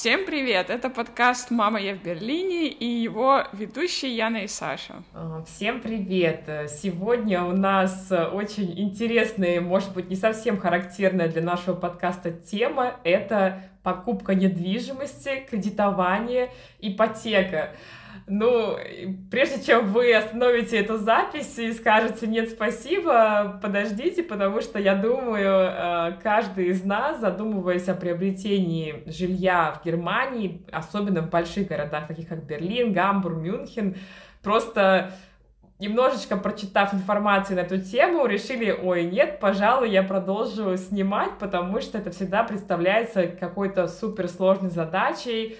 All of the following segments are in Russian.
Всем привет! Это подкаст «Мама, я в Берлине» и его ведущие Яна и Саша. А, всем привет! Сегодня у нас очень интересная, может быть, не совсем характерная для нашего подкаста тема. Это покупка недвижимости, кредитование, ипотека. Ну, прежде чем вы остановите эту запись и скажете «нет, спасибо», подождите, потому что, я думаю, э, каждый из нас, задумываясь о приобретении жилья в Германии, особенно в больших городах, таких как Берлин, Гамбург, Мюнхен, просто немножечко прочитав информацию на эту тему, решили, ой, нет, пожалуй, я продолжу снимать, потому что это всегда представляется какой-то суперсложной задачей,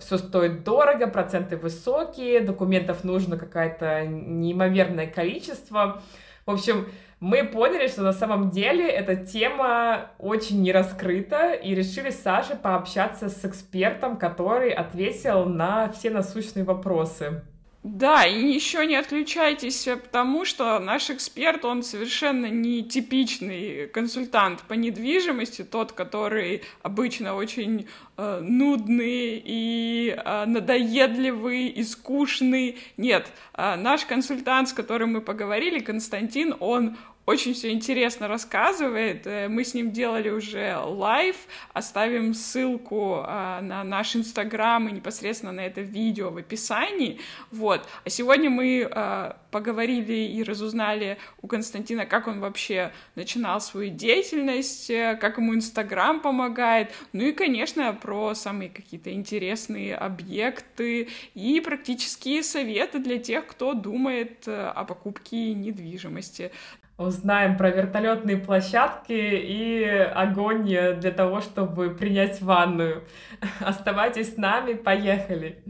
все стоит дорого, проценты высокие, документов нужно какое-то неимоверное количество. В общем, мы поняли, что на самом деле эта тема очень не раскрыта, и решили с Сашей пообщаться с экспертом, который ответил на все насущные вопросы. Да, и еще не отключайтесь, э, потому что наш эксперт, он совершенно не типичный консультант по недвижимости, тот, который обычно очень э, нудный и э, надоедливый и скучный. Нет, э, наш консультант, с которым мы поговорили, Константин, он очень все интересно рассказывает. Э, мы с ним делали уже live, оставим ссылку а, на наш инстаграм и непосредственно на это видео в описании. Вот. А сегодня мы а, поговорили и разузнали у Константина, как он вообще начинал свою деятельность, э, как ему Инстаграм помогает, ну и, конечно, про самые какие-то интересные объекты и практические советы для тех, кто думает э, о покупке недвижимости узнаем про вертолетные площадки и огонь для того, чтобы принять ванную. Оставайтесь с нами, поехали!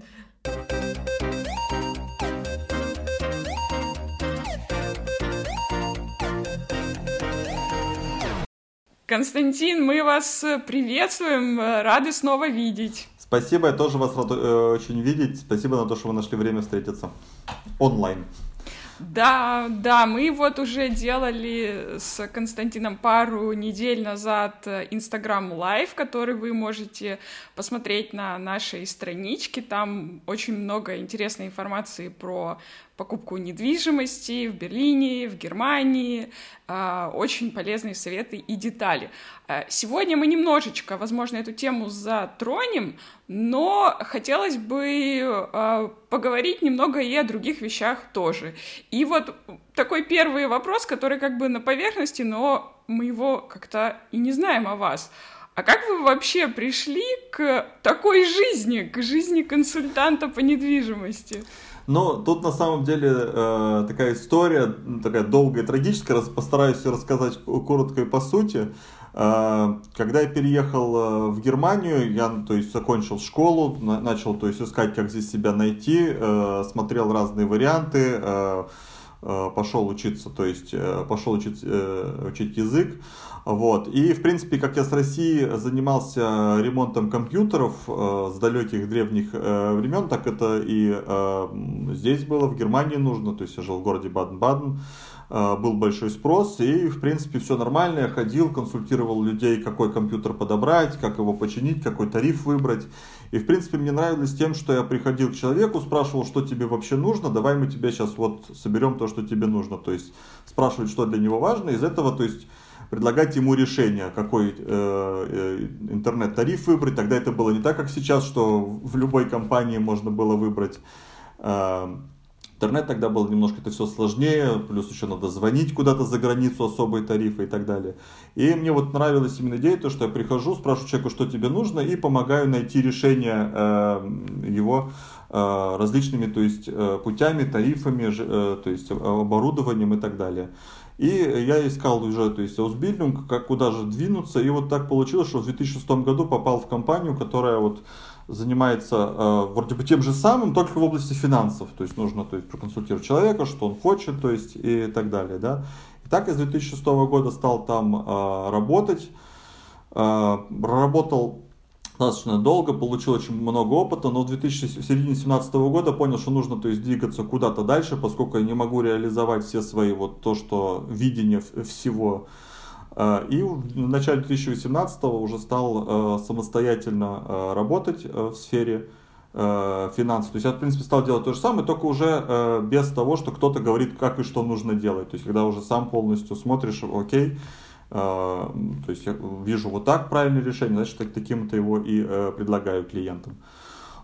Константин, мы вас приветствуем, рады снова видеть. Спасибо, я тоже вас рад э, очень видеть. Спасибо на то, что вы нашли время встретиться онлайн. Да, да, мы вот уже делали с Константином пару недель назад Instagram Live, который вы можете посмотреть на нашей страничке. Там очень много интересной информации про покупку недвижимости в Берлине, в Германии, а, очень полезные советы и детали. А, сегодня мы немножечко, возможно, эту тему затронем, но хотелось бы а, поговорить немного и о других вещах тоже. И вот такой первый вопрос, который как бы на поверхности, но мы его как-то и не знаем о вас. А как вы вообще пришли к такой жизни, к жизни консультанта по недвижимости? Но тут на самом деле э, такая история, такая долгая и трагическая, постараюсь рассказать коротко и по сути. Э, когда я переехал э, в Германию, я то есть, закончил школу, на, начал то есть, искать, как здесь себя найти, э, смотрел разные варианты, э, э, пошел учиться, то есть э, пошел учить, учить язык. Вот. И, в принципе, как я с России занимался ремонтом компьютеров э, с далеких древних э, времен, так это и э, здесь было, в Германии нужно. То есть я жил в городе Баден-Баден, э, был большой спрос, и, в принципе, все нормально. Я ходил, консультировал людей, какой компьютер подобрать, как его починить, какой тариф выбрать. И, в принципе, мне нравилось тем, что я приходил к человеку, спрашивал, что тебе вообще нужно, давай мы тебе сейчас вот соберем то, что тебе нужно. То есть спрашивать, что для него важно, из этого, то есть предлагать ему решение, какой э, э, интернет-тариф выбрать. Тогда это было не так, как сейчас, что в любой компании можно было выбрать. Э, интернет тогда был немножко это все сложнее, плюс еще надо звонить куда-то за границу, особые тарифы и так далее. И мне вот нравилась именно идея, то, что я прихожу, спрашиваю человеку, что тебе нужно, и помогаю найти решение э, его э, различными то есть, э, путями, тарифами, то есть оборудованием и так далее. И я искал уже, то есть, Ausbildung, как куда же двинуться. И вот так получилось, что в 2006 году попал в компанию, которая вот занимается э, вроде бы тем же самым, только в области финансов. То есть нужно то есть, проконсультировать человека, что он хочет, то есть и так далее. Да? И так я с 2006 года стал там э, работать. Э, работал достаточно долго, получил очень много опыта, но в 2017 года понял, что нужно то есть, двигаться куда-то дальше, поскольку я не могу реализовать все свои вот то, что видение всего И в начале 2018 уже стал самостоятельно работать в сфере финансов. То есть я, в принципе, стал делать то же самое, только уже без того, что кто-то говорит, как и что нужно делать. То есть когда уже сам полностью смотришь, окей, то есть я вижу вот так правильное решение, значит, таким-то его и предлагаю клиентам.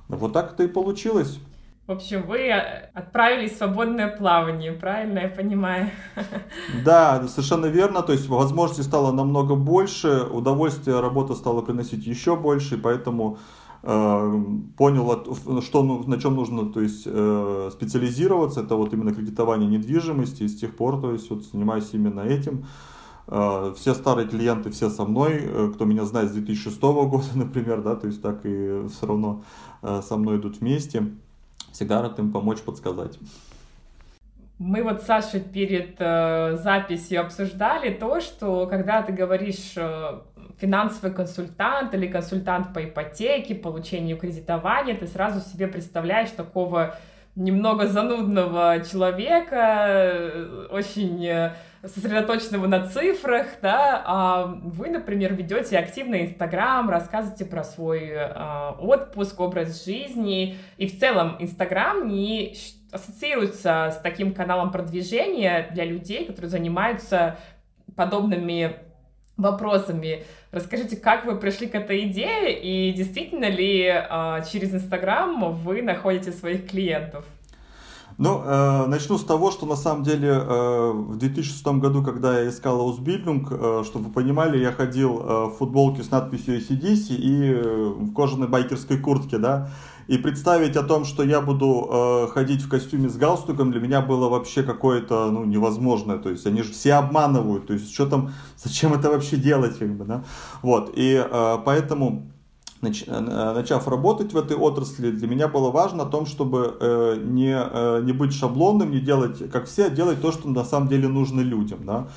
Вот так это и получилось. В общем, вы э, отправились в свободное плавание, правильно я понимаю? Да, совершенно верно. То есть возможностей стало намного больше, удовольствие работа стала приносить еще больше, поэтому э, понял, что, ну, на чем нужно то есть, э, специализироваться. Это вот именно кредитование недвижимости. И с тех пор то есть, вот, занимаюсь именно этим. Э, все старые клиенты, все со мной, э, кто меня знает с 2006 года, например, да, то есть так и все равно э, со мной идут вместе всегда рад им помочь, подсказать. Мы вот с Сашей перед э, записью обсуждали то, что когда ты говоришь э, финансовый консультант или консультант по ипотеке, получению кредитования, ты сразу себе представляешь такого немного занудного человека, э, очень э, сосредоточенного на цифрах, да, а вы, например, ведете активно Инстаграм, рассказываете про свой э, отпуск, образ жизни, и в целом Инстаграм не ассоциируется с таким каналом продвижения для людей, которые занимаются подобными вопросами. Расскажите, как вы пришли к этой идее, и действительно ли э, через Инстаграм вы находите своих клиентов? Ну, э, начну с того, что на самом деле э, в 2006 году, когда я искал Ausbildung, э, чтобы вы понимали, я ходил э, в футболке с надписью ACDC и э, в кожаной байкерской куртке, да, и представить о том, что я буду э, ходить в костюме с галстуком, для меня было вообще какое-то, ну, невозможное, то есть они же все обманывают, то есть что там, зачем это вообще делать, как бы, да, вот, и э, поэтому начав работать в этой отрасли, для меня было важно о том, чтобы э, не, э, не быть шаблонным, не делать как все, а делать то, что на самом деле нужно людям. Да?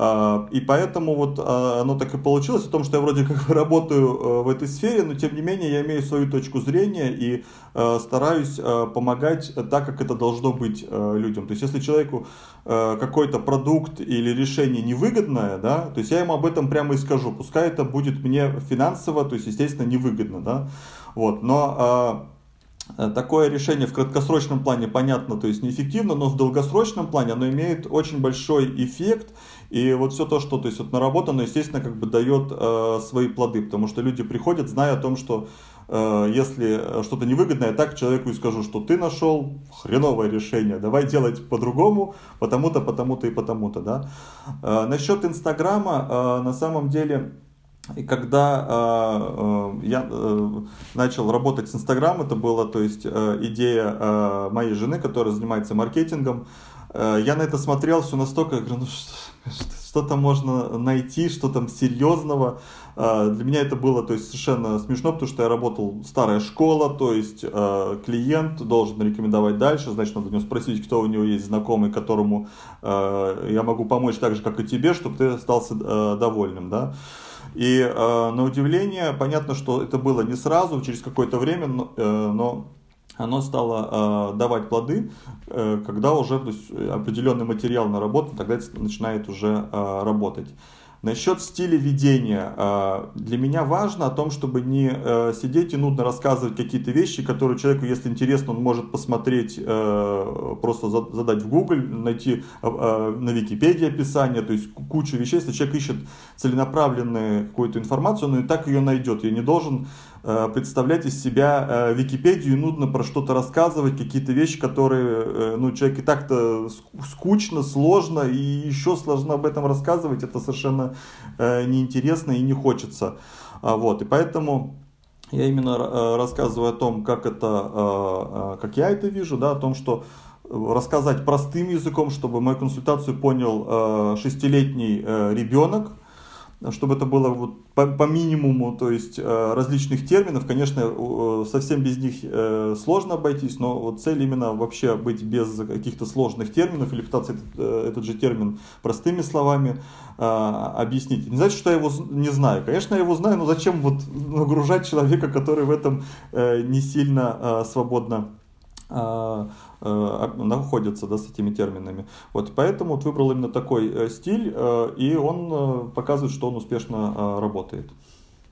А, и поэтому вот а, оно так и получилось, о том, что я вроде как работаю э, в этой сфере, но тем не менее я имею свою точку зрения и э, стараюсь э, помогать так, как это должно быть людям. То есть если человеку какой-то продукт или решение невыгодное, да, то есть я ему об этом прямо и скажу, пускай это будет мне финансово, то есть естественно невыгодно, да, вот, но а, такое решение в краткосрочном плане, понятно, то есть неэффективно, но в долгосрочном плане оно имеет очень большой эффект. И вот все то, что то есть, вот наработано, естественно, как бы дает э, свои плоды, потому что люди приходят, зная о том, что э, если что-то невыгодное, так человеку и скажу, что ты нашел хреновое решение, давай делать по-другому, потому-то, потому-то и потому-то. Да? Э, насчет Инстаграма, э, на самом деле, и когда э, я э, начал работать с Инстаграм, это была то есть, э, идея э, моей жены, которая занимается маркетингом. Э, я на это смотрел все настолько, я говорю, ну что, что-то можно найти, что там серьезного. Э, для меня это было то есть, совершенно смешно, потому что я работал старая школа, то есть э, клиент должен рекомендовать дальше, значит, надо у него спросить, кто у него есть знакомый, которому я могу помочь так же, как и тебе, чтобы ты остался довольным. Да? И на удивление, понятно, что это было не сразу, через какое-то время, но оно стало э, давать плоды, э, когда уже то есть, определенный материал наработан, тогда это начинает уже э, работать. Насчет стиля ведения. А, для меня важно о том, чтобы не э, сидеть и нудно рассказывать какие-то вещи, которые человеку, если интересно, он может посмотреть, э, просто задать в Google, найти э, на Википедии описание, то есть кучу вещей. Если человек ищет целенаправленную какую-то информацию, он и так ее найдет. Я не должен Э, представлять из себя э, Википедию и нудно про что-то рассказывать, какие-то вещи, которые, э, ну, человек и так-то скучно, сложно, и еще сложно об этом рассказывать, это совершенно неинтересно и не хочется. А, вот, и поэтому я именно рассказываю о том, как это, как я это вижу, да, о том, что рассказать простым языком, чтобы мою консультацию понял шестилетний ребенок, чтобы это было вот по, по минимуму, то есть э, различных терминов. Конечно, совсем без них э, сложно обойтись, но вот цель именно вообще быть без каких-то сложных терминов или пытаться этот, э, этот же термин простыми словами объяснить. Не значит, что я его не знаю. Конечно, я его знаю, но зачем вот нагружать человека, который в этом не сильно свободно э, находятся да, с этими терминами. Вот, поэтому вот выбрал именно такой э, стиль, э, и он э, показывает, что он успешно э, работает.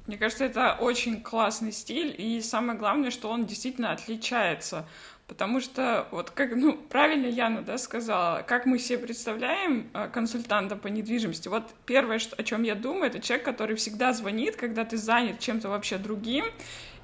Мне кажется, это очень классный стиль, и самое главное, что он действительно отличается. Потому что, вот как, ну, правильно Яна, да, сказала, как мы себе представляем э, консультанта по недвижимости. Вот первое, о чем я думаю, это человек, который всегда звонит, когда ты занят чем-то вообще другим,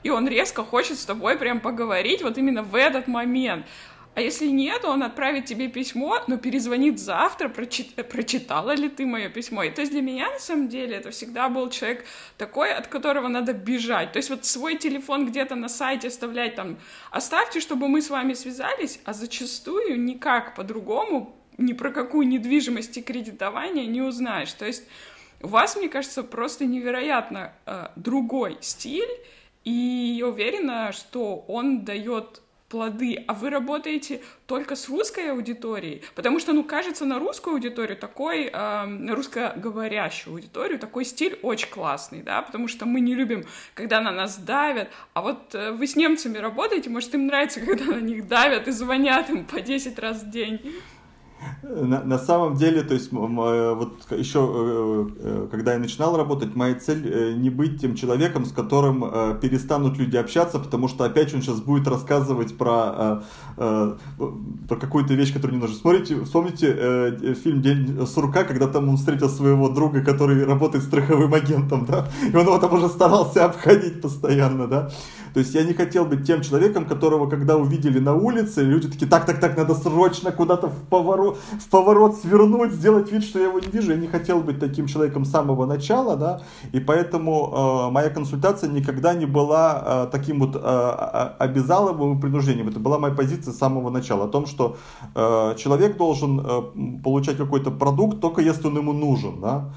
и он резко хочет с тобой прям поговорить вот именно в этот момент. А если нет, он отправит тебе письмо, но перезвонит завтра, прочит... прочитала ли ты мое письмо. И то есть для меня, на самом деле, это всегда был человек такой, от которого надо бежать. То есть вот свой телефон где-то на сайте оставлять там, оставьте, чтобы мы с вами связались, а зачастую никак по-другому, ни про какую недвижимость и кредитование не узнаешь. То есть у вас, мне кажется, просто невероятно э, другой стиль, и я уверена, что он дает плоды, а вы работаете только с русской аудиторией, потому что, ну, кажется, на русскую аудиторию такой, э, русскоговорящую аудиторию такой стиль очень классный, да, потому что мы не любим, когда на нас давят, а вот э, вы с немцами работаете, может, им нравится, когда на них давят и звонят им по 10 раз в день. На, на самом деле, то есть, вот еще, э, э, когда я начинал работать, моя цель э, не быть тем человеком, с которым перестанут люди общаться, потому что опять он сейчас будет рассказывать про, про какую-то вещь, которую не нужно. Смотрите, вспомните фильм «День сурка», когда там он встретил своего друга, который работает страховым агентом, да, и он его там уже старался обходить постоянно, да. То есть я не хотел быть тем человеком, которого, когда увидели на улице, люди такие, так, так, так, надо срочно куда-то в поворот, в поворот свернуть, сделать вид, что я его не вижу. Я не хотел быть таким человеком с самого начала, да, и поэтому э, моя консультация никогда не была э, таким вот э, обязаловым принуждением. Это была моя позиция с самого начала, о том, что э, человек должен э, получать какой-то продукт только если он ему нужен, да.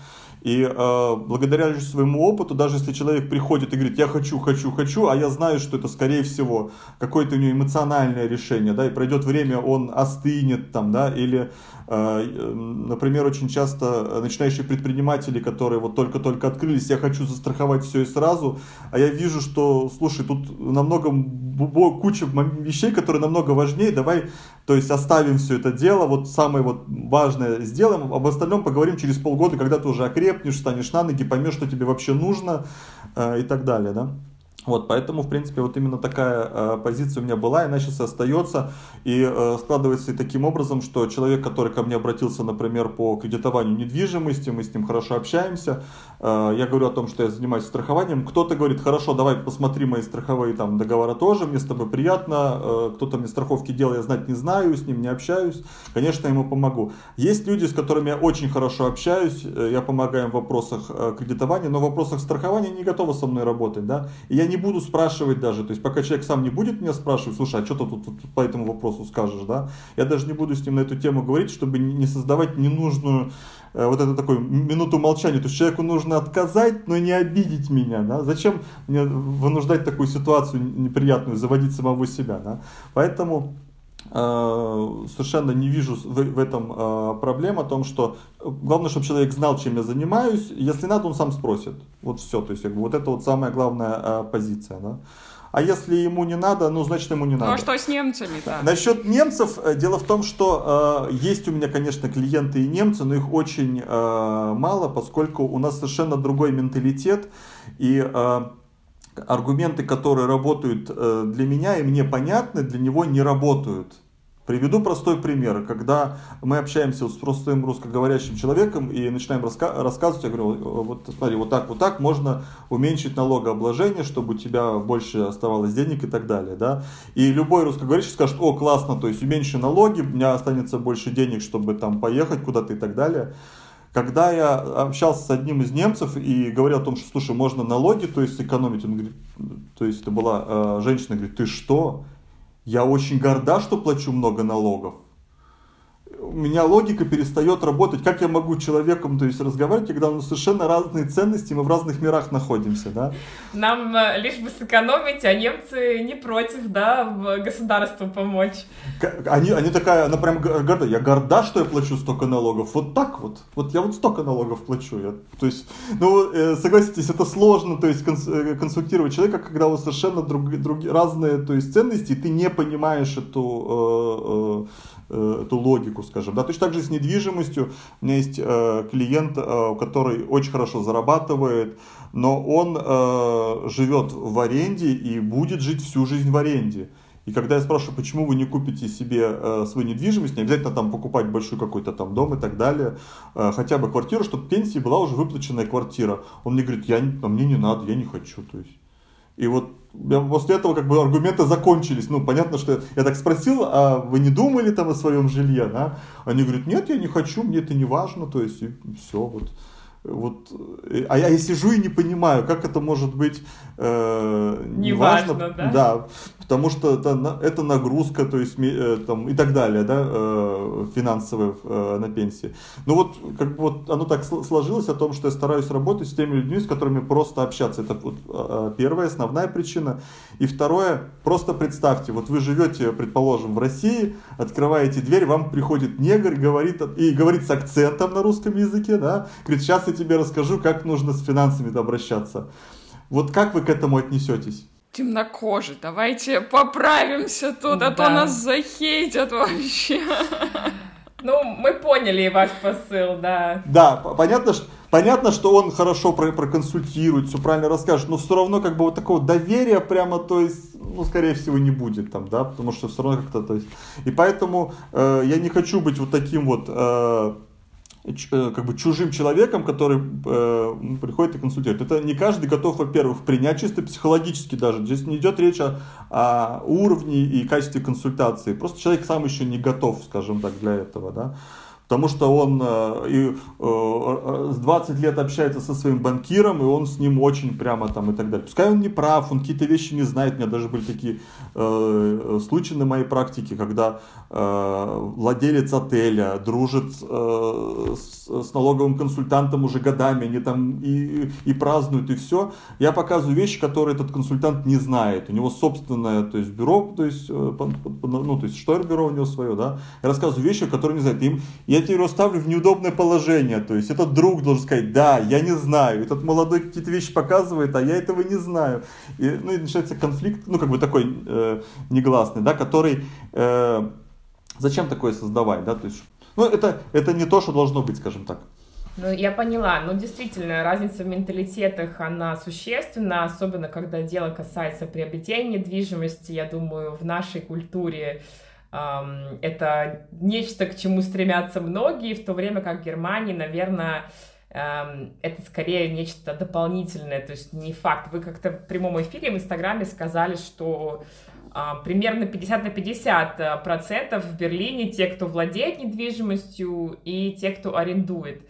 И э, благодаря своему опыту, даже если человек приходит и говорит, я хочу, хочу, хочу, а я знаю, что это, скорее всего, какое-то у него эмоциональное решение, да, и пройдет время, он остынет там, да, или Э, например, очень часто начинающие предприниматели, которые вот только-только открылись, я хочу застраховать все и сразу, а я вижу, что, слушай, тут намного куча вещей, которые намного важнее, давай, то есть оставим все это дело, вот самое вот важное сделаем, об остальном поговорим через полгода, когда ты уже окрепнешь, станешь на ноги, поймешь, что тебе вообще нужно э, и так далее, да. Вот, поэтому, в принципе, вот именно такая э, позиция у меня была, и она сейчас остается, и э, складывается и таким образом, что человек, который ко мне обратился, например, по кредитованию недвижимости, мы с ним хорошо общаемся, э, я говорю о том, что я занимаюсь страхованием, кто-то говорит, хорошо, давай посмотри мои страховые там договора тоже, мне с тобой приятно, э, кто-то мне страховки делал, я знать не знаю, с ним не общаюсь, конечно, я ему помогу. Есть люди, с которыми я очень хорошо общаюсь, э, я помогаю им в вопросах э, кредитования, но в вопросах страхования не готовы со мной работать, да, и я не не буду спрашивать даже, то есть пока человек сам не будет меня спрашивать, слушай, а что ты тут, тут по этому вопросу скажешь, да, я даже не буду с ним на эту тему говорить, чтобы не создавать ненужную э, вот это такую минуту молчания. То есть человеку нужно отказать, но не обидеть меня. Да? Зачем мне вынуждать такую ситуацию неприятную, заводить самого себя? Да? Поэтому совершенно не вижу в, этом э, проблем о том, что главное, чтобы человек знал, чем я занимаюсь. Если надо, он сам спросит. Вот все. То есть, как бы, вот это вот самая главная э, позиция. Да? А если ему не надо, ну, значит, ему не надо. Ну, а что с немцами-то? Насчет немцев, э, дело в том, что э, есть у меня, конечно, клиенты и немцы, но их очень э, мало, поскольку у нас совершенно другой менталитет. И э, аргументы, которые работают э, для меня и мне понятны, для него не работают. Приведу простой пример. Когда мы общаемся с простым русскоговорящим человеком и начинаем раска- рассказывать, я говорю, вот смотри, вот так, вот так можно уменьшить налогообложение, чтобы у тебя больше оставалось денег и так далее. Да? И любой русскоговорящий скажет, о, классно, то есть уменьши налоги, у меня останется больше денег, чтобы там поехать куда-то и так далее. Когда я общался с одним из немцев и говорил о том, что, слушай, можно налоги, то есть экономить, он говорит, то есть это была э, женщина, говорит, ты что? Я очень горда, что плачу много налогов. У меня логика перестает работать. Как я могу человеком, то есть разговаривать, когда у нас совершенно разные ценности, мы в разных мирах находимся, да? Нам э, лишь бы сэкономить, а немцы не против, да, государству помочь. Они, они такая, она прям горда. Я горда, что я плачу столько налогов. Вот так вот. Вот я вот столько налогов плачу. Я, то есть, ну, э, согласитесь, это сложно, то есть э, консультировать человека, когда у вас совершенно друг, друг, разные, то есть ценности, и ты не понимаешь эту Э, эту логику, скажем. Да? Точно так же с недвижимостью. У меня есть э, клиент, э, который очень хорошо зарабатывает, но он э, живет в аренде и будет жить всю жизнь в аренде. И когда я спрашиваю, почему вы не купите себе э, свою недвижимость, не обязательно там покупать большой какой-то там дом и так далее, э, хотя бы квартиру, чтобы пенсии была уже выплаченная квартира. Он мне говорит, я, а мне не надо, я не хочу. То есть. И вот после этого как бы аргументы закончились. Ну, понятно, что я так спросил, а вы не думали там о своем жилье, да? Они говорят, нет, я не хочу, мне это не важно, то есть, и все, вот. Вот, э, а я сижу и не понимаю, как это может быть э, не важно, да? да, потому что это, это нагрузка, то есть э, там и так далее, да, э, финансовая э, на пенсии. Ну вот как бы вот оно так сложилось о том, что я стараюсь работать с теми людьми, с которыми просто общаться. Это вот э, первая основная причина. И второе, просто представьте, вот вы живете, предположим, в России, открываете дверь, вам приходит негр говорит и говорит с акцентом на русском языке, да, говорит, сейчас я тебе расскажу, как нужно с финансами обращаться. Вот как вы к этому отнесетесь? Темнокожий, давайте поправимся тут, а то нас захейтят вообще. Ну, мы поняли ваш посыл, да. Да, понятно, что Понятно, что он хорошо про проконсультирует, все правильно расскажет, но все равно как бы вот такого доверия прямо, то есть, ну, скорее всего, не будет там, да, потому что все равно как-то, то есть, и поэтому э, я не хочу быть вот таким вот Э, как бы чужим человеком, который э, приходит и консультирует. Это не каждый готов, во-первых, принять чисто психологически даже. Здесь не идет речь о, о уровне и качестве консультации. Просто человек сам еще не готов, скажем так, для этого. Да? Потому что он э, и, э, э с 20 лет общается со своим банкиром, и он с ним очень прямо там и так далее. Пускай он не прав, он какие-то вещи не знает. У меня даже были такие э, случаи на моей практике, когда э, владелец отеля дружит э, с, налоговым консультантом уже годами, они там и, и празднуют, и все. Я показываю вещи, которые этот консультант не знает. У него собственное то есть, бюро, то есть, э, ну, то есть штойр-бюро у него свое, да. Я рассказываю вещи, которые не знает. Им я тебя его ставлю в неудобное положение. То есть этот друг должен сказать, да, я не знаю. Этот молодой какие-то вещи показывает, а я этого не знаю. И, ну и начинается конфликт, ну как бы такой э, негласный, да, который... Э, зачем такое создавать, да, то есть... Ну это, это не то, что должно быть, скажем так. Ну, я поняла. Ну, действительно, разница в менталитетах, она существенна, особенно когда дело касается приобретения недвижимости. Я думаю, в нашей культуре это нечто, к чему стремятся многие, в то время как в Германии, наверное, это скорее нечто дополнительное, то есть не факт. Вы как-то в прямом эфире в Инстаграме сказали, что а, примерно 50 на 50 э, процентов в Берлине те, кто владеет недвижимостью, и те, кто арендует.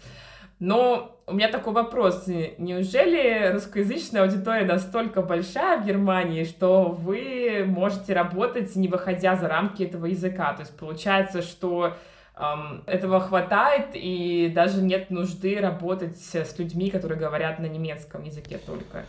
Но у меня такой вопрос. Неужели русскоязычная аудитория настолько большая в Германии, что вы можете работать, не выходя за рамки этого языка? То есть получается, что эм, этого хватает, и даже нет нужды работать с людьми, которые говорят на немецком языке только?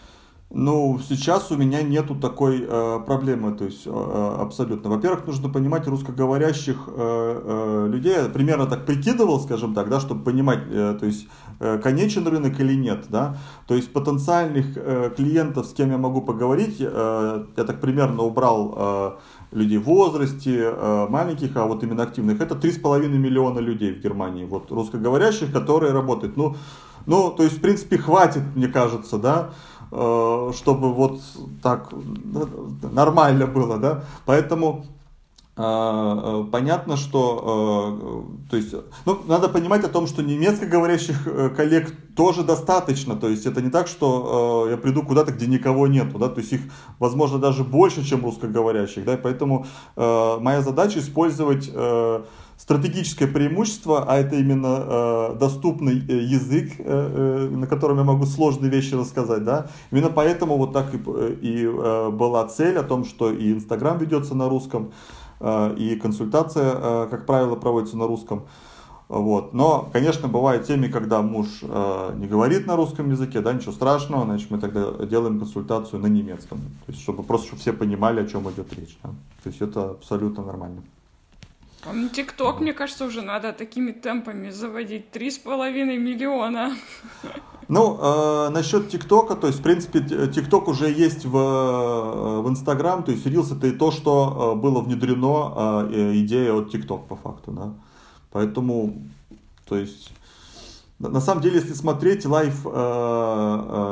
Ну, сейчас у меня нету такой э, проблемы, то есть э, э, абсолютно. Во-первых, нужно понимать русскоговорящих э, э, людей. Я примерно так прикидывал, скажем так, да, чтобы понимать, э, то есть э, конечен рынок или нет, да. То есть потенциальных э, клиентов, с кем я могу поговорить, э, я так примерно убрал э, людей в возрасте, э, маленьких, а вот именно активных. Это 3,5 миллиона людей в Германии, вот русскоговорящих, которые работают. Ну, ну, то есть, в принципе, хватит, мне кажется, да. Э, чтобы вот так нормально было, да. Поэтому э, э, понятно, что, то есть, ну, надо понимать о том, что немецкоговорящих коллег тоже достаточно, то есть это не так, что я приду куда-то, где никого нету, да, то есть их, возможно, даже больше, чем русскоговорящих, да, поэтому моя задача использовать стратегическое преимущество, а это именно э, доступный э, язык, э, э, на котором я могу сложные вещи рассказать, да. Именно поэтому вот так и, и э, была цель о том, что и Инстаграм ведется на русском, и консультация, как правило, проводится на русском. Вот. Но, конечно, бывают темы, когда муж э, не говорит на русском языке, да, ничего страшного, значит, мы тогда делаем консультацию на немецком. То есть, чтобы просто чтобы все понимали, о чем идет речь. Да. То есть это абсолютно нормально. ТикТок, мне кажется, уже надо такими темпами заводить. Три с половиной миллиона. Ну, э, насчет ТикТока, то есть, в принципе, ТикТок уже есть в, э, в Инстаграм, то есть, Reels это и то, что э, было внедрено, э, идея от ТикТок, по факту, да. Поэтому, то есть, на самом деле, если смотреть live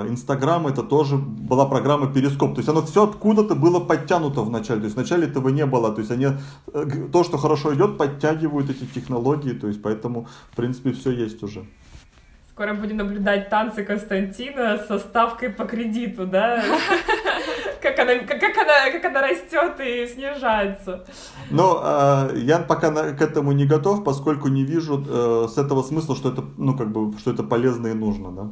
Инстаграм, это тоже была программа Перископ. То есть оно все откуда-то было подтянуто в начале. То есть вначале этого не было. То есть они э, то, что хорошо идет, подтягивают эти технологии. То есть поэтому, в принципе, все есть уже. Скоро будем наблюдать танцы Константина со ставкой по кредиту, да? Как она, как, она, как она растет и снижается. Но э, я пока на, к этому не готов, поскольку не вижу э, с этого смысла, что это, ну, как бы, что это полезно и нужно, да.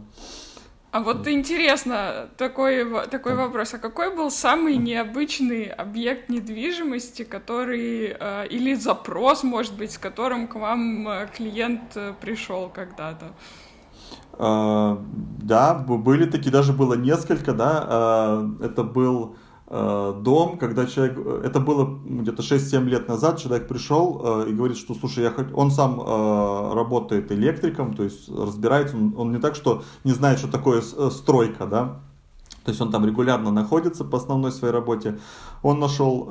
А вот интересно, такой, такой вопрос. А какой был самый необычный объект недвижимости, который, э, или запрос, может быть, с которым к вам э, клиент э, пришел когда-то? А, да, были такие, даже было несколько, да, а, это был а, дом, когда человек, это было где-то 6-7 лет назад, человек пришел и говорит, что, слушай, я хоть, он сам работает электриком, то есть разбирается, он, он не так, что не знает, что такое стройка, да, то есть он там регулярно находится по основной своей работе, он нашел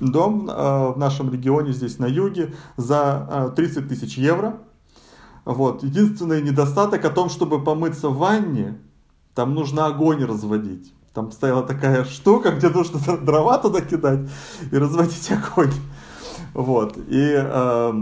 дом в нашем регионе, здесь на юге, за 30 тысяч евро, вот. Единственный недостаток о том, чтобы помыться в ванне, там нужно огонь разводить. Там стояла такая штука, где нужно дрова туда кидать и разводить огонь. Вот. И э,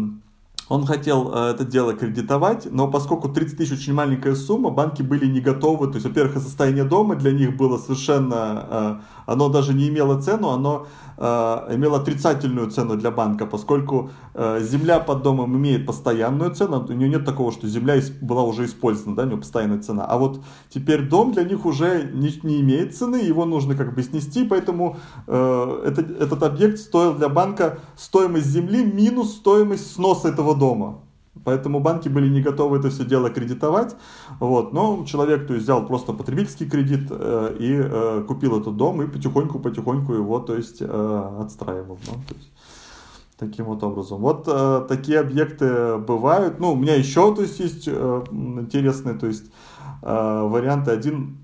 он хотел э, это дело кредитовать, но поскольку 30 тысяч очень маленькая сумма, банки были не готовы. То есть, во-первых, состояние дома для них было совершенно... Э, оно даже не имело цену, оно э, имело отрицательную цену для банка, поскольку э, земля под домом имеет постоянную цену, у нее нет такого, что земля была уже использована, да, у нее постоянная цена. А вот теперь дом для них уже не, не имеет цены, его нужно как бы снести, поэтому э, это, этот объект стоил для банка стоимость земли минус стоимость сноса этого дома. Поэтому банки были не готовы это все дело кредитовать. Вот. Но человек то есть, взял просто потребительский кредит э, и э, купил этот дом и потихоньку-потихоньку его то есть, э, отстраивал. Ну, то есть, таким вот образом. Вот э, такие объекты бывают. Ну, у меня еще то есть, есть э, интересные то есть, э, варианты. Один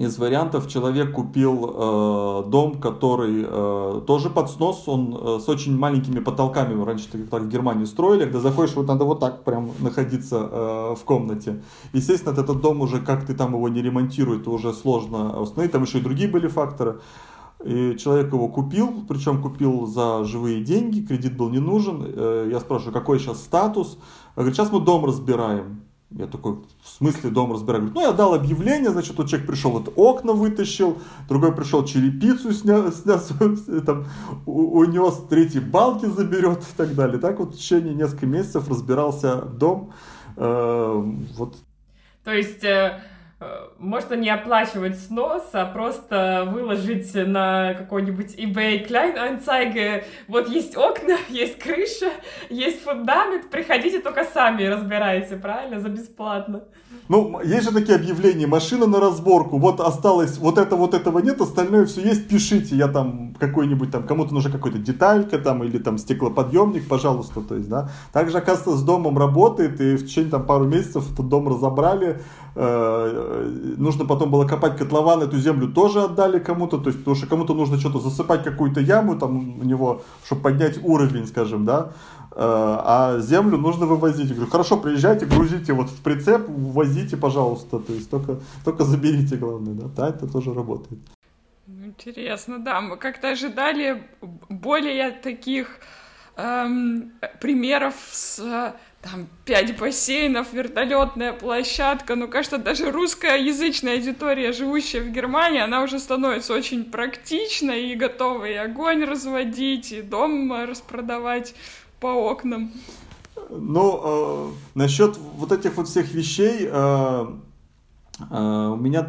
из вариантов человек купил э, дом, который э, тоже под снос, он э, с очень маленькими потолками, раньше так в Германии строили, когда заходишь, вот надо вот так прям находиться э, в комнате. Естественно, этот дом уже, как ты там его не ремонтирует, уже сложно установить, там еще и другие были факторы. И человек его купил, причем купил за живые деньги, кредит был не нужен. Э, я спрашиваю, какой сейчас статус? Говорит, сейчас мы дом разбираем. Я такой, в смысле дом разбираю? Говорит, ну я дал объявление, значит, вот человек пришел, вот окна вытащил, другой пришел черепицу снял, снял там, унес, третий балки заберет и так далее. Так вот в течение нескольких месяцев разбирался дом. Э, вот. То есть Э, можно не оплачивать снос, а просто выложить на какой-нибудь eBay Kleinanzeige. Вот есть окна, есть крыша, есть фундамент, приходите только сами разбирайте, правильно, за бесплатно. Ну, есть же такие объявления, машина на разборку, вот осталось, вот это, вот этого нет, остальное все есть, пишите, я там какой-нибудь там, кому-то нужна какая-то деталька там, или там стеклоподъемник, пожалуйста, то есть, да. Также, оказывается, с домом работает, и в течение там пару месяцев этот дом разобрали, э, нужно потом было копать котлован, эту землю тоже отдали кому-то, то есть, потому что кому-то нужно что-то засыпать, какую-то яму там у него, чтобы поднять уровень, скажем, да, Э, а землю нужно вывозить. Я говорю, хорошо, приезжайте, грузите вот в прицеп, возите, пожалуйста, то есть только, только заберите, главное, да, да, это тоже работает. Интересно, да, мы как-то ожидали более таких эм, примеров с там пять бассейнов, вертолетная площадка. Ну, кажется, даже русскоязычная аудитория, живущая в Германии, она уже становится очень практичной и готова и огонь разводить, и дом распродавать по окнам. Ну, э, насчет вот этих вот всех вещей, э, у меня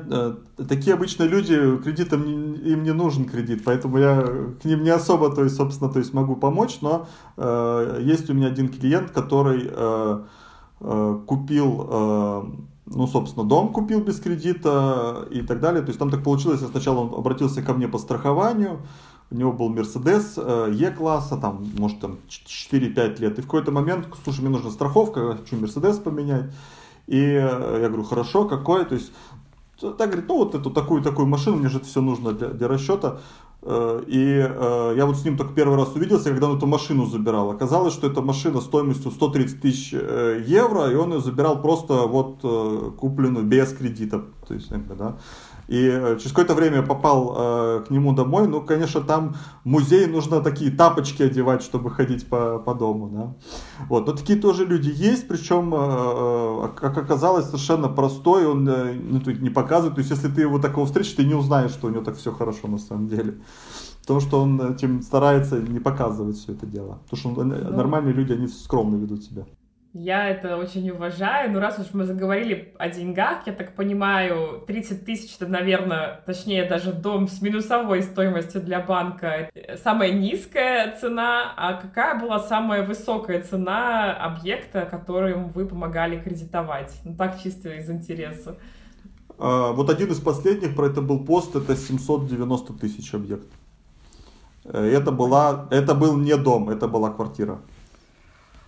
такие обычные люди, кредитом им не нужен кредит, поэтому я к ним не особо, то есть, собственно, то есть могу помочь, но есть у меня один клиент, который купил ну, собственно, дом купил без кредита и так далее. То есть там так получилось, сначала он обратился ко мне по страхованию, у него был Мерседес Е-класса, там, может, там 4-5 лет. И в какой-то момент, слушай, мне нужна страховка, хочу Мерседес поменять. И э, я говорю, хорошо, какой? То есть, так говорит, ну вот эту такую-такую машину, мне же это все нужно для, для расчета. Э, и э, я вот с ним только первый раз увиделся, когда он эту машину забирал. Оказалось, что эта машина стоимостью 130 тысяч евро, и он ее забирал просто вот купленную без кредита. То есть, да. И э, через какое-то время попал э, к нему домой. Ну, конечно, там музей нужно такие тапочки одевать, чтобы ходить по, по дому. Да? Вот. Но такие тоже люди есть, причем, э, э как оказалось, совершенно простой, он э, ну, не показывает. То есть, если ты его такого встретишь, ты не узнаешь, что у него так все хорошо на самом деле. Потому что он этим старается не показывать все это дело. Потому что он, ну, нормальные люди, они скромно ведут себя. Я это очень уважаю, но раз уж мы заговорили о деньгах, я так понимаю, 30 тысяч это, наверное, точнее даже дом с минусовой стоимостью для банка самая низкая цена, а какая была самая высокая цена объекта, которым вы помогали кредитовать? Ну так чисто из интереса. А, вот один из последних про это был пост, это 790 тысяч объект. Э, это, была, это был не дом, это была квартира.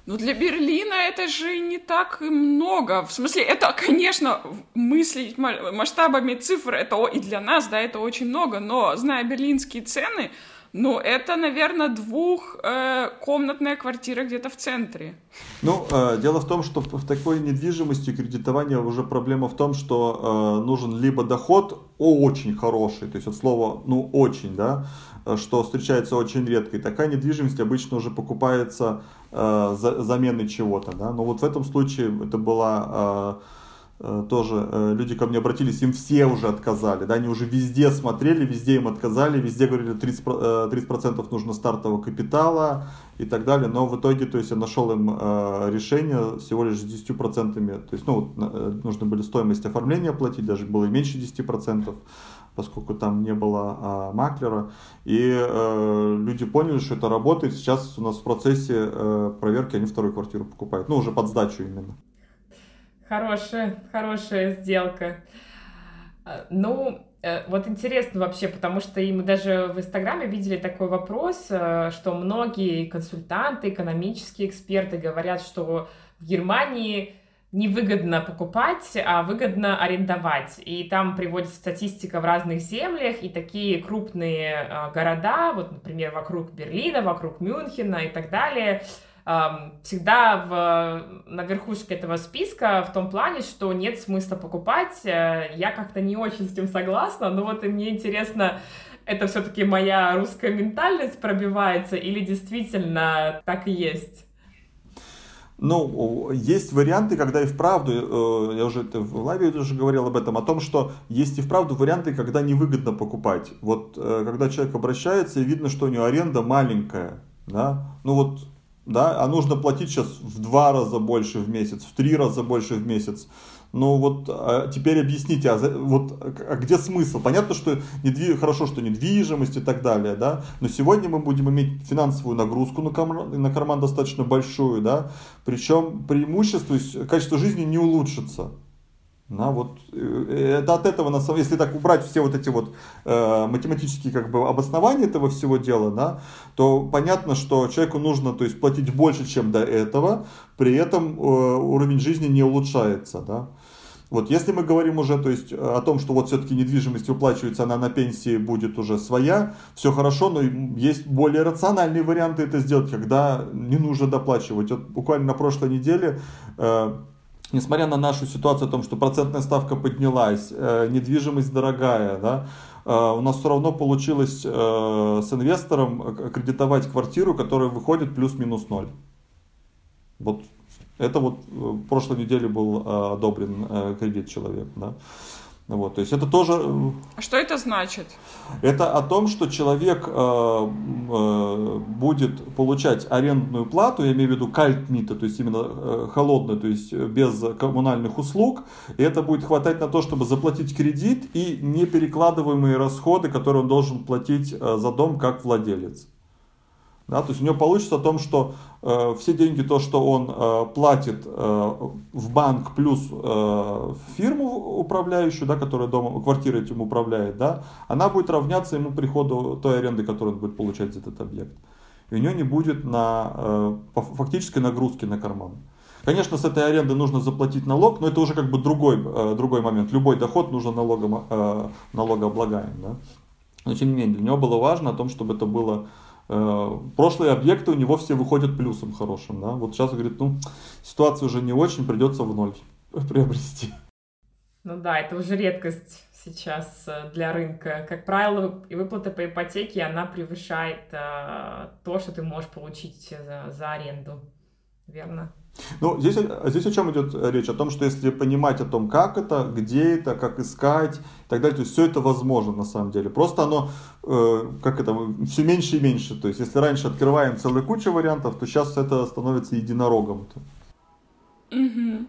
Ну, для Берлина это же не так и много. В смысле, это, конечно, мыслить масштабами цифр, это и для нас, да, это очень много, но, зная берлинские цены, ну, это, наверное, двухкомнатная э, квартира где-то в центре. Ну, э, дело в том, что в такой недвижимости кредитования уже проблема в том, что э, нужен либо доход очень хороший, то есть от слова, ну, очень, да, Э, что встречается очень редко. И такая недвижимость обычно уже покупается э, за, заменой чего-то. Да? Но вот в этом случае это была э, э, тоже, люди ко мне обратились, им все уже отказали. Да? Они уже везде смотрели, везде им отказали, везде говорили 30%, 30% э, нужно стартового капитала и так далее. Но в итоге то есть, я нашел им решение всего лишь с 10%. То есть ну, э, нужно были стоимость оформления платить, даже было и меньше 10% поскольку там не было а, маклера. И э, люди поняли, что это работает. Сейчас у нас в процессе э, проверки они вторую квартиру покупают. Ну, уже под сдачу именно. Хорошая, хорошая сделка. А, ну, э, вот интересно вообще, потому что и мы даже в Инстаграме видели такой вопрос, э, что многие консультанты, экономические эксперты говорят, что в Германии невыгодно покупать, а выгодно арендовать. И там приводится статистика в разных землях, и такие крупные э, города, вот, например, вокруг Берлина, вокруг Мюнхена и так далее, э, всегда в, на верхушке этого списка в том плане, что нет смысла покупать. Я как-то не очень с этим согласна, но вот и мне интересно, это все-таки моя русская ментальность пробивается или действительно так и есть? Ну, есть варианты, когда и вправду, э, я уже в лайве уже говорил об этом, о том, что есть и вправду варианты, когда невыгодно покупать. Вот э, когда человек обращается, и видно, что у него аренда маленькая, да, ну вот, да, а нужно платить сейчас в два раза больше в месяц, в три раза больше в месяц. Ну вот а теперь объясните, а, вот, а где смысл? Понятно, что недвиж... хорошо, что недвижимость и так далее, да, но сегодня мы будем иметь финансовую нагрузку на, ком... на карман достаточно большую, да, причем преимущество, качество жизни не улучшится. Да, вот, э, это от этого, если так убрать все вот эти вот э, математические как бы обоснования этого всего дела, да, то понятно, что человеку нужно то есть, платить больше, чем до этого, при этом э, уровень жизни не улучшается. Да. Вот если мы говорим уже то есть, о том, что вот все-таки недвижимость выплачивается, она на пенсии будет уже своя, все хорошо, но есть более рациональные варианты это сделать, когда не нужно доплачивать. Вот буквально на прошлой неделе э, несмотря на нашу ситуацию о том, что процентная ставка поднялась, э, недвижимость дорогая, да, э, у нас все равно получилось э, с инвестором кредитовать квартиру, которая выходит плюс-минус ноль. Вот это вот в прошлой неделе был одобрен кредит человек. Да. Вот, то есть это тоже... Э, а что это значит? Это о том, что человек э, э, будет получать арендную плату, я имею в виду кальтмита, то есть именно э, холодную, то есть без коммунальных услуг, и это будет хватать на то, чтобы заплатить кредит и неперекладываемые расходы, которые он должен платить э, за дом как владелец. Да, то есть у него получится о том, что э, все деньги, то, что он э, платит э, в банк плюс э, фирму управляющую, да, которая дома, квартирой этим управляет, да, она будет равняться ему приходу той аренды, которую он будет получать за этот объект. И у него не будет на, э, фактической нагрузки на карман. Конечно, с этой аренды нужно заплатить налог, но это уже как бы другой, э, другой момент. Любой доход нужно налогом, э, налогооблагаем. Да? Но тем не менее, для него было важно о том, чтобы это было прошлые объекты у него все выходят плюсом хорошим. Да? Вот сейчас говорит, ну, ситуация уже не очень, придется в ноль приобрести. Ну да, это уже редкость сейчас э, для рынка. Как правило, и выплата по ипотеке, она превышает э, то, что ты можешь получить за, за аренду. Верно? Ну, здесь, здесь о чем идет речь? О том, что если понимать о том, как это, где это, как искать и так далее, то есть все это возможно на самом деле. Просто оно, э, как это, все меньше и меньше. То есть если раньше открываем целую кучу вариантов, то сейчас это становится единорогом. Угу.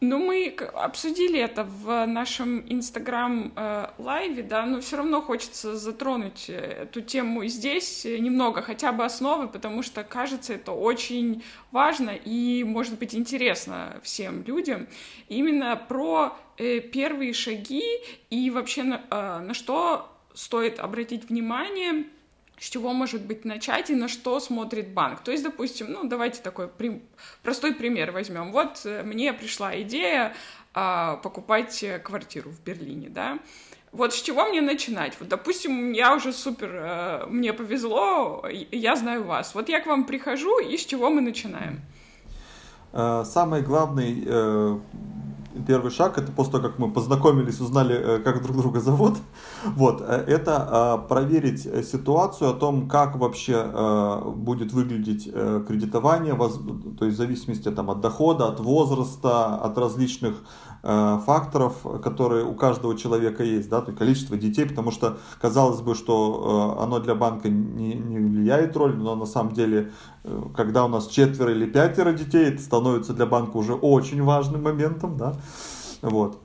Ну, мы обсудили это в нашем Инстаграм-лайве, да, но все равно хочется затронуть э, эту тему здесь э, немного, хотя бы основы, потому что, кажется, это очень важно и, может быть, интересно всем людям. Именно про э, первые шаги и вообще на, э, на что стоит обратить внимание – с чего может быть начать и на что смотрит банк. То есть, допустим, ну давайте такой при... простой пример возьмем. Вот э, мне пришла идея а, покупать квартиру в Берлине, да. Вот с чего мне начинать? Вот, допустим, я уже супер, э, мне повезло, я знаю вас. Вот я к вам прихожу, и с чего мы начинаем? Э, самый главный первый шаг, это после того, как мы познакомились, узнали, э, как друг друга зовут, вот, э, это а, проверить ситуацию о том, как вообще э, будет выглядеть кредитование, то есть в зависимости там, от дохода, от возраста, от различных факторов, которые у каждого человека есть, да, то есть количество детей, потому что казалось бы, что оно для банка не, не влияет роль, но на самом деле, когда у нас четверо или пятеро детей, это становится для банка уже очень важным моментом, да, вот.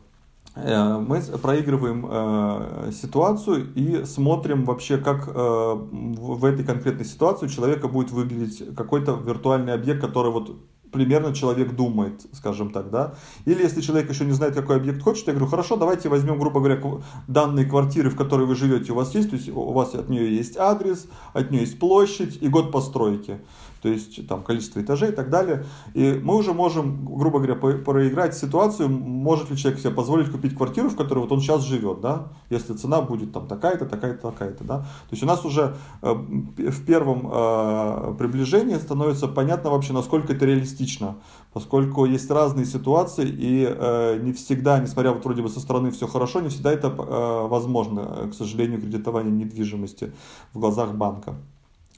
Э, мы проигрываем э, ситуацию и смотрим вообще, как э, в этой конкретной ситуации у человека будет выглядеть какой-то виртуальный объект, который вот примерно человек думает, скажем так, да. Или если человек еще не знает, какой объект хочет, я говорю, хорошо, давайте возьмем, грубо говоря, данные квартиры, в которой вы живете, у вас есть, то есть у вас от нее есть адрес, от нее есть площадь и год постройки то есть там количество этажей и так далее. И мы уже можем, грубо говоря, проиграть ситуацию, может ли человек себе позволить купить квартиру, в которой вот он сейчас живет, да, если цена будет там такая-то, такая-то, такая-то, да. То есть у нас уже э, в первом э, приближении становится понятно вообще, насколько это реалистично, поскольку есть разные ситуации и э, не всегда, несмотря вот вроде бы со стороны все хорошо, не всегда это возможно, к сожалению, кредитование недвижимости в глазах банка.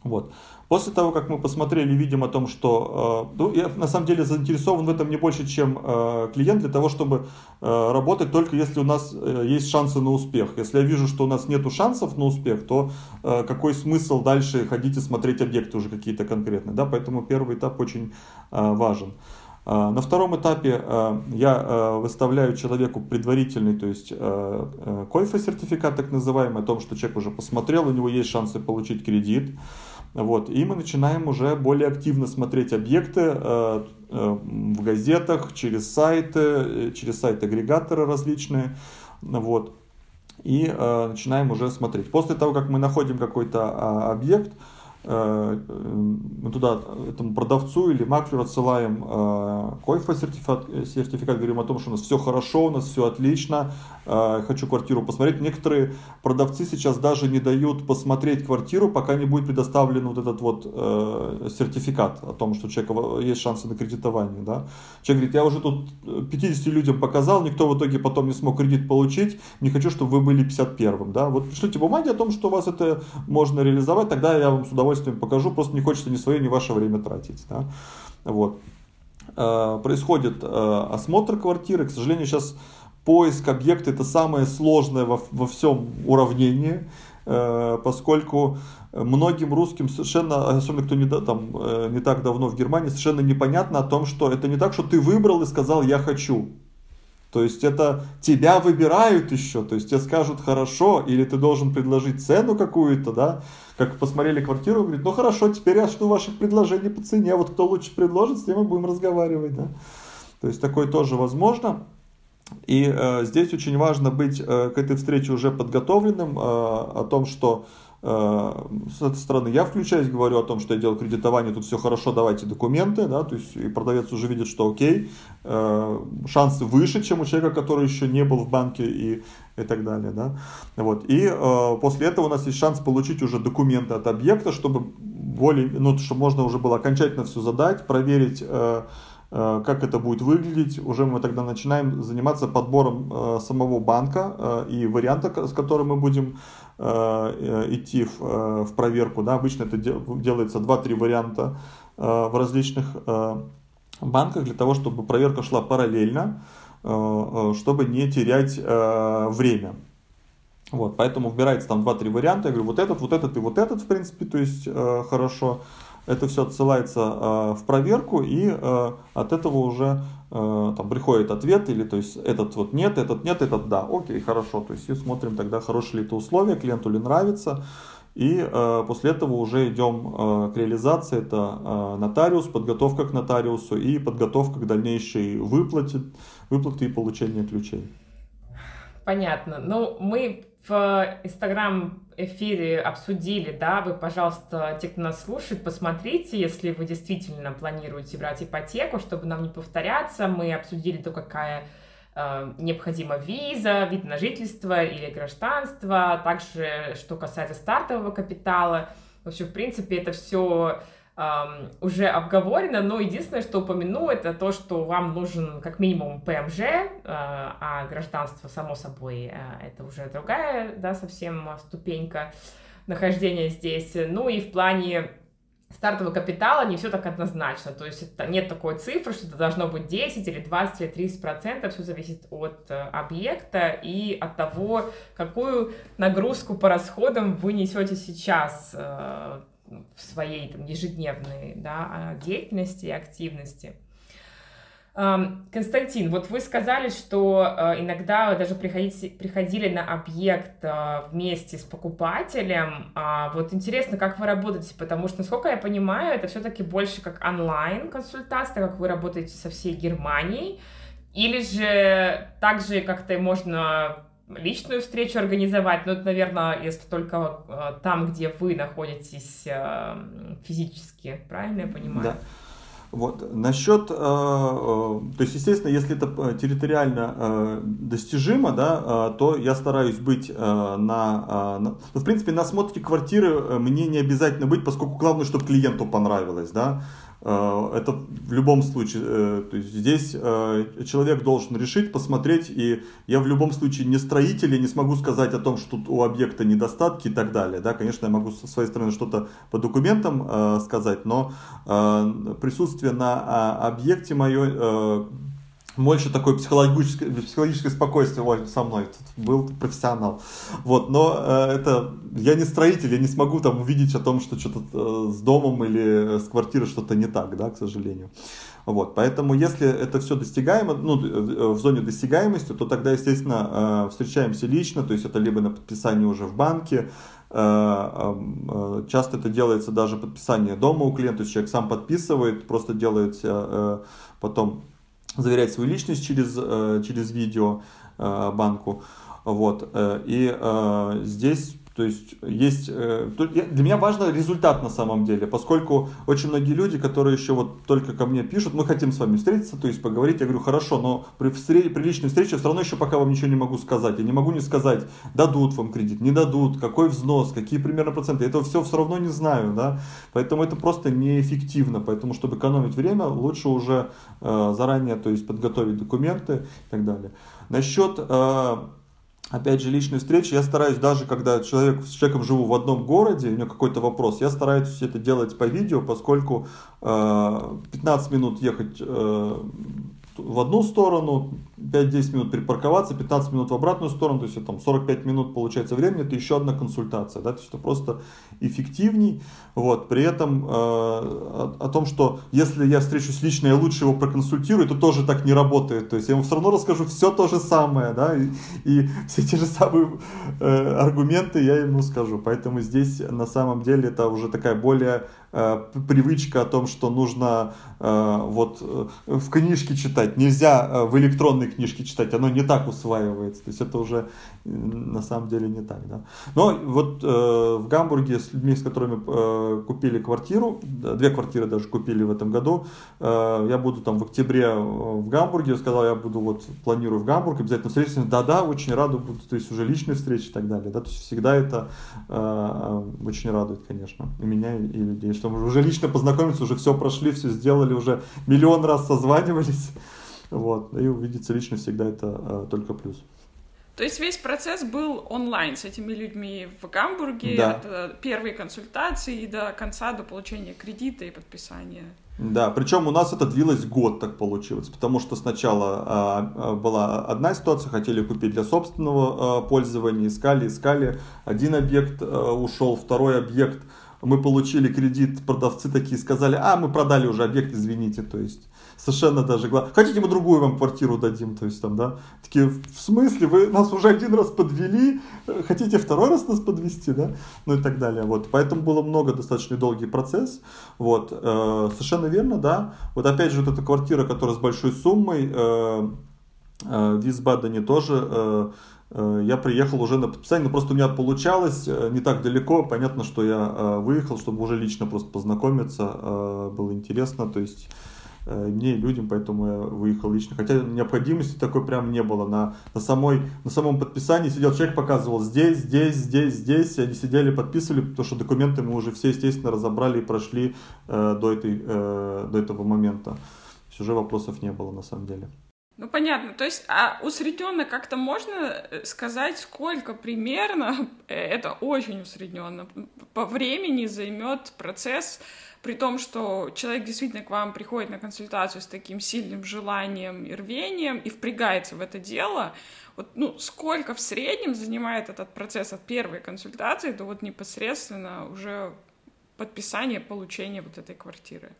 Вот. После того, как мы посмотрели, видим о том, что э, ну, я на самом деле заинтересован в этом не больше, чем э, клиент, для того, чтобы э, работать только если у нас есть шансы на успех. Если я вижу, что у нас нет шансов на успех, то какой смысл дальше ходить и смотреть объекты уже какие-то конкретные. Да? Поэтому первый этап очень важен. На втором этапе я выставляю человеку предварительный, то есть койфа сертификат так называемый, о том, что человек уже посмотрел, у него есть шансы получить кредит. Вот, и мы начинаем уже более активно смотреть объекты э, э, в газетах, через сайты, э, через сайты-агрегаторы различные. Вот, и начинаем уже смотреть. После того, как мы находим какой-то э, объект, мы туда этому продавцу или маклеру отсылаем койфа сертификат, сертификат, говорим о том, что у нас все хорошо, у нас все отлично, хочу квартиру посмотреть. Некоторые продавцы сейчас даже не дают посмотреть квартиру, пока не будет предоставлен вот этот вот сертификат о том, что у человека есть шансы на кредитование. Да? Человек говорит, я уже тут 50 людям показал, никто в итоге потом не смог кредит получить, не хочу, чтобы вы были 51-м. Да? Вот пришлите бумаги о том, что у вас это можно реализовать, тогда я вам с удовольствием покажу, просто не хочется ни свое, ни ваше время тратить. Да? Вот. Э, происходит э, осмотр квартиры, к сожалению, сейчас поиск объекта это самое сложное во, во всем уравнении, э, поскольку многим русским совершенно, особенно кто не, там, э, не так давно в Германии, совершенно непонятно о том, что это не так, что ты выбрал и сказал «я хочу». То есть это тебя выбирают еще, то есть тебе скажут хорошо, или ты должен предложить цену какую-то, да, как посмотрели квартиру, говорит, ну хорошо, теперь я жду ваших предложений по цене, вот кто лучше предложит, с тем мы будем разговаривать, да. То есть такое тоже возможно. И э, здесь очень важно быть э, к этой встрече уже подготовленным э, о том, что Э, с этой стороны я включаюсь, говорю о том, что я делал кредитование, тут все хорошо, давайте документы, да, то есть и продавец уже видит, что окей, э, шансы выше, чем у человека, который еще не был в банке и, и так далее, да, вот, и э, после этого у нас есть шанс получить уже документы от объекта, чтобы более, ну, чтобы можно уже было окончательно все задать, проверить, как это будет выглядеть, уже мы тогда начинаем заниматься подбором самого банка и варианта, с которым мы будем Э, идти в, э, проверку. Да? Обычно это делается 2-3 варианта э, в различных банках для того, чтобы проверка шла параллельно, чтобы не терять время. Вот, поэтому выбирается там 2-3 варианта. Я говорю, вот этот, вот этот и вот этот, в принципе, то есть хорошо. Это все отсылается в проверку, и от этого уже Э, там приходит ответ, или то есть этот вот нет, этот нет, этот да, окей, хорошо, то есть и смотрим тогда, хорошие ли это условия, клиенту ли нравится, и э, после этого уже идем э, к реализации, это э, нотариус, подготовка к нотариусу и подготовка к дальнейшей выплате, выплаты и получению ключей. Понятно. Ну, мы в Инстаграм эфире обсудили, да, вы, пожалуйста, те, кто нас слушает, посмотрите, если вы действительно планируете брать ипотеку, чтобы нам не повторяться, мы обсудили то, какая э, необходима виза, вид на жительство или гражданство, также что касается стартового капитала. В общем, в принципе, это все уже обговорено, но единственное, что упомяну, это то, что вам нужен как минимум ПМЖ, э, а гражданство, само собой, э, это уже другая, да, совсем ступенька нахождения здесь. Ну и в плане стартового капитала не все так однозначно, то есть это, нет такой цифры, что это должно быть 10 или 20 или 30 процентов, все зависит от э, объекта и от того, какую нагрузку по расходам вы несете сейчас в своей там, ежедневной да, а, деятельности и активности. Константин, вот вы сказали, что э, иногда вы даже приходите, приходили на объект э, вместе с покупателем. А вот интересно, как вы работаете, потому что, насколько я понимаю, это все-таки больше как онлайн-консультация, как вы работаете со всей Германией, или же также как-то можно личную встречу организовать, но это, наверное, если только э, там, где вы находитесь э, физически, правильно я понимаю? Да. Вот. Насчет, э, э, то есть, естественно, если это э, территориально э, достижимо, да, то я стараюсь быть на, на... Ну, в принципе, на осмотре квартиры мне не обязательно быть, поскольку главное, чтобы клиенту понравилось, да. Э, это в любом случае, э, то есть здесь э, человек должен решить, посмотреть, и я в любом случае не строитель, и не смогу сказать о том, что у объекта недостатки и так далее. Да, конечно, я могу со своей стороны что-то по документам сказать, но присутствие на а, объекте мое больше такое психологическое, психологическое спокойствие Ой, со мной тут был профессионал. Вот, но э, это я не строитель, я не смогу там увидеть о том, что что-то э, с домом или с квартирой что-то не так, да, к сожалению. Вот, поэтому если это все достигаемо, ну, э, в зоне достигаемости, то тогда, естественно, э, встречаемся лично, то есть это либо на подписании уже в банке, э, часто это делается даже подписание дома у клиента, то есть человек сам подписывает, просто делает потом заверять свою личность через, э, через видео э, банку. Вот. Э, и здесь то есть есть... Для меня важно результат на самом деле, поскольку очень многие люди, которые еще вот только ко мне пишут, мы хотим с вами встретиться, то есть поговорить, я говорю, хорошо, но при, встреч, при личной встрече все равно еще пока вам ничего не могу сказать. Я не могу не сказать, дадут вам кредит, не дадут, какой взнос, какие примерно проценты. Я этого все все равно не знаю, да. Поэтому это просто неэффективно. Поэтому, чтобы экономить время, лучше уже э, заранее, то есть подготовить документы и так далее. Насчет э, опять же, личные встречи, я стараюсь даже, когда человек, с человеком живу в одном городе, у него какой-то вопрос, я стараюсь это делать по видео, поскольку э, 15 минут ехать э, в одну сторону, 5-10 минут припарковаться, 15 минут в обратную сторону, то есть там 45 минут получается времени, это еще одна консультация, да, то есть это просто эффективней, вот, при этом э, о, о том, что если я встречусь лично, я лучше его проконсультирую, то тоже так не работает, то есть я ему все равно расскажу все то же самое, да, и, и все те же самые э, аргументы я ему скажу, поэтому здесь на самом деле это уже такая более привычка о том, что нужно э, вот э, в книжке читать, нельзя в электронной книжке читать, оно не так усваивается, то есть это уже на самом деле не так, да. Но вот в Гамбурге с людьми, с которыми купили квартиру, две квартиры даже купили в этом году, я буду там в октябре в Гамбурге, сказал, я буду вот планирую в Гамбург, обязательно встретиться, да-да, очень рада буду, то есть уже личные встречи и так далее, да, то есть всегда это очень радует, конечно, и меня, и людей, что мы уже лично познакомиться, уже все прошли, все сделали, уже миллион раз созванивались. Вот. И увидеться лично всегда это а, только плюс. То есть весь процесс был онлайн с этими людьми в Гамбурге, да. от первой консультации до конца, до получения кредита и подписания. Да, причем у нас это длилось год, так получилось, потому что сначала а, а была одна ситуация, хотели купить для собственного а, пользования, искали, искали, один объект а, ушел, второй объект мы получили кредит, продавцы такие сказали, а, мы продали уже объект, извините, то есть совершенно даже. Хотите, мы другую вам квартиру дадим, то есть там, да, такие, в смысле, вы нас уже один раз подвели, хотите второй раз нас подвести, да, ну и так далее, вот, поэтому было много, достаточно долгий процесс, вот, э, совершенно верно, да, вот опять же вот эта квартира, которая с большой суммой, э, э, в Висбадене тоже, Э, я приехал уже на подписание, но просто у меня получалось э, не так далеко, понятно, что я э, выехал, чтобы уже лично просто познакомиться, было интересно, то есть мне и людям, поэтому я выехал лично. Хотя необходимости такой прям не было. На, на, самой, на самом подписании сидел человек, показывал здесь, здесь, здесь, здесь. Они сидели, подписывали, потому что документы мы уже все, естественно, разобрали и прошли э, до, этой, э, до этого момента. То есть уже вопросов не было на самом деле. Ну, понятно. То есть, а усредненно как-то можно э, сказать, сколько примерно, э, это очень усредненно, по времени займет процесс, при том, что человек действительно к вам приходит на консультацию с таким сильным желанием и рвением и впрягается в это дело, вот, ну, сколько в среднем занимает этот процесс от первой консультации до вот непосредственно уже подписания, получения вот этой квартиры?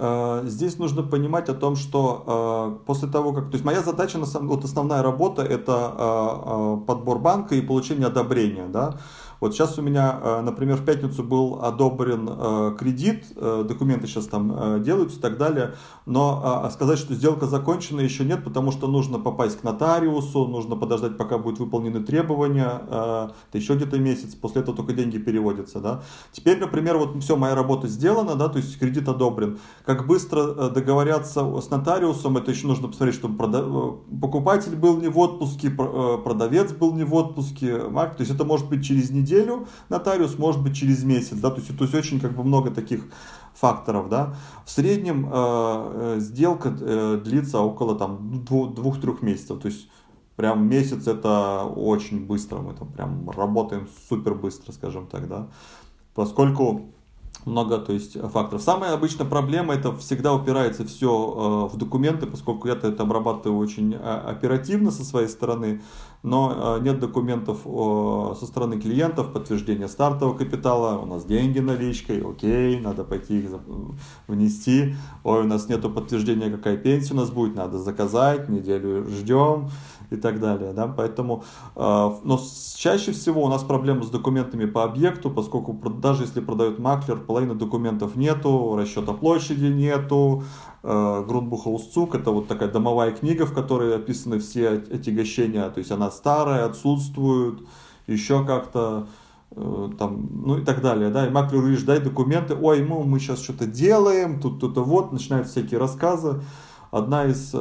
Э, здесь нужно понимать о том, что э, после того, как... То есть моя задача, вот основная работа, это э, подбор банка и получение одобрения, да. Вот сейчас у меня, э, например, в пятницу был одобрен э, кредит, э, документы сейчас там делаются и так далее, но а, сказать, что сделка закончена еще нет, потому что нужно попасть к нотариусу, нужно подождать, пока будут выполнены требования, это еще где-то месяц, после этого только деньги переводятся, да. Теперь, например, вот все, моя работа сделана, да, то есть кредит одобрен. Как быстро договорятся с нотариусом, это еще нужно посмотреть, чтобы покупатель был не в отпуске, продавец был не в отпуске, то есть это может быть через неделю, неделю нотариус, может быть через месяц, да, то есть, то есть очень как бы много таких факторов, да. В среднем э, э сделка э, длится около там двух-трех месяцев, то есть прям месяц это очень быстро, мы там прям работаем супер быстро, скажем так, да, поскольку много то есть, факторов. Самая обычная проблема это всегда упирается все э, в документы, поскольку я это обрабатываю очень э, оперативно со своей стороны но э, нет документов со стороны клиентов, подтверждения стартового капитала, у нас деньги наличкой, окей, надо пойти их внести, ой, у нас нету подтверждения, какая пенсия у нас будет, надо заказать, неделю ждем и так далее, да, поэтому, э, но чаще всего у нас проблемы с документами по объекту, поскольку даже если продает маклер, половины документов нету, расчета площади нету, Э, Грунбухаусцук, это вот такая домовая книга, в которой описаны все отягощения, то есть она старая, отсутствует, еще как-то, э, там, ну и так далее, да, и маклер говоришь, дай документы, ой, ну мы сейчас что-то делаем, тут, тут, вот, начинают всякие рассказы, Одна из, э,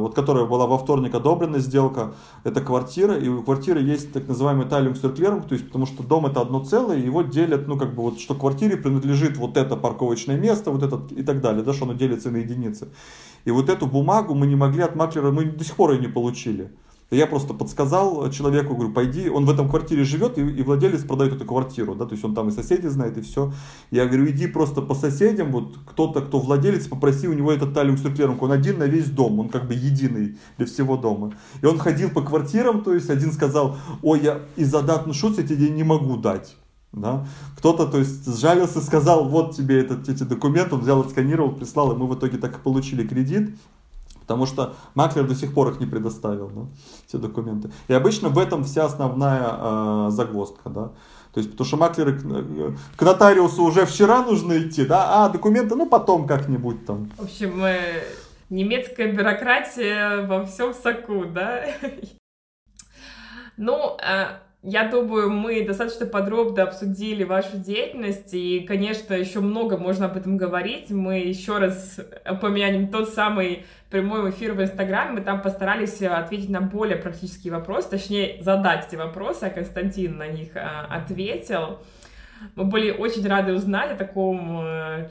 вот которая была во вторник одобрена сделка, это квартира, и у квартиры есть так называемый тайлинг-сюрклеринг, то есть потому что дом это одно целое, его делят, ну как бы вот, что квартире принадлежит вот это парковочное место, вот этот и так далее, да, что оно делится на единицы. И вот эту бумагу мы не могли от маклера, мы до сих пор ее не получили. Я просто подсказал человеку, говорю, пойди, он в этом квартире живет, и, и владелец продает эту квартиру, да, то есть он там и соседи знает, и все. Я говорю, иди просто по соседям, вот кто-то, кто владелец, попроси у него этот талиум с он один на весь дом, он как бы единый для всего дома. И он ходил по квартирам, то есть один сказал, ой, я из-за дат шут я тебе не могу дать. Да? Кто-то, то есть, сжалился, сказал, вот тебе этот, эти документы, он взял, отсканировал, прислал, и мы в итоге так и получили кредит. Потому что маклер до сих пор их не предоставил, да, все документы. И обычно в этом вся основная э, загвоздка, да. То есть, потому что маклеры к, э, к нотариусу уже вчера нужно идти, да, а документы, ну, потом как-нибудь там. В общем, э, немецкая бюрократия во всем соку, да. Ну, э, я думаю, мы достаточно подробно обсудили вашу деятельность, и, конечно, еще много можно об этом говорить. Мы еще раз упомянем тот самый прямой эфир в Инстаграме, мы там постарались ответить на более практические вопросы, точнее, задать эти вопросы, а Константин на них а, ответил. Мы были очень рады узнать о таком э,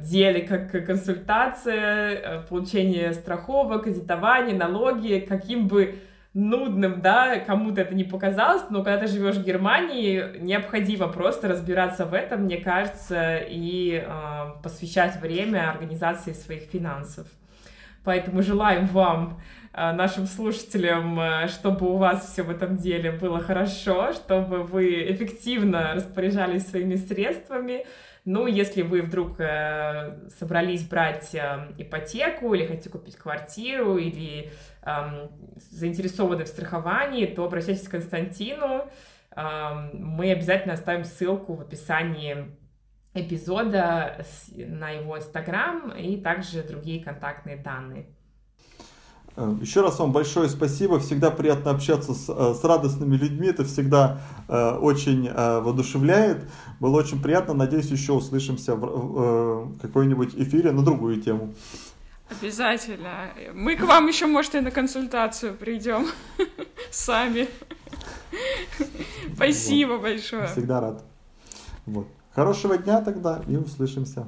деле, как консультация, э, получение страховок, кредитование, налоги, каким бы нудным, да, кому-то это не показалось, но когда ты живешь в Германии, необходимо просто разбираться в этом, мне кажется, и э, посвящать время организации своих финансов. Поэтому желаем вам, э, нашим слушателям, э, чтобы у вас все в этом деле было хорошо, чтобы вы эффективно распоряжались своими средствами, ну, если вы вдруг э, собрались брать э, ипотеку или хотите купить квартиру или э, заинтересованы в страховании, то обращайтесь к Константину. Э, мы обязательно оставим ссылку в описании эпизода на его инстаграм и также другие контактные данные. Э, еще раз вам большое спасибо. Всегда приятно общаться с, э, с радостными людьми. Это всегда э, очень э, воодушевляет. Было очень приятно. Надеюсь, еще услышимся в э, какой-нибудь эфире на другую тему. Обязательно. Мы к вам еще, может, и на консультацию придем сами. Спасибо большое. Всегда рад. Вот. Хорошего дня тогда и услышимся.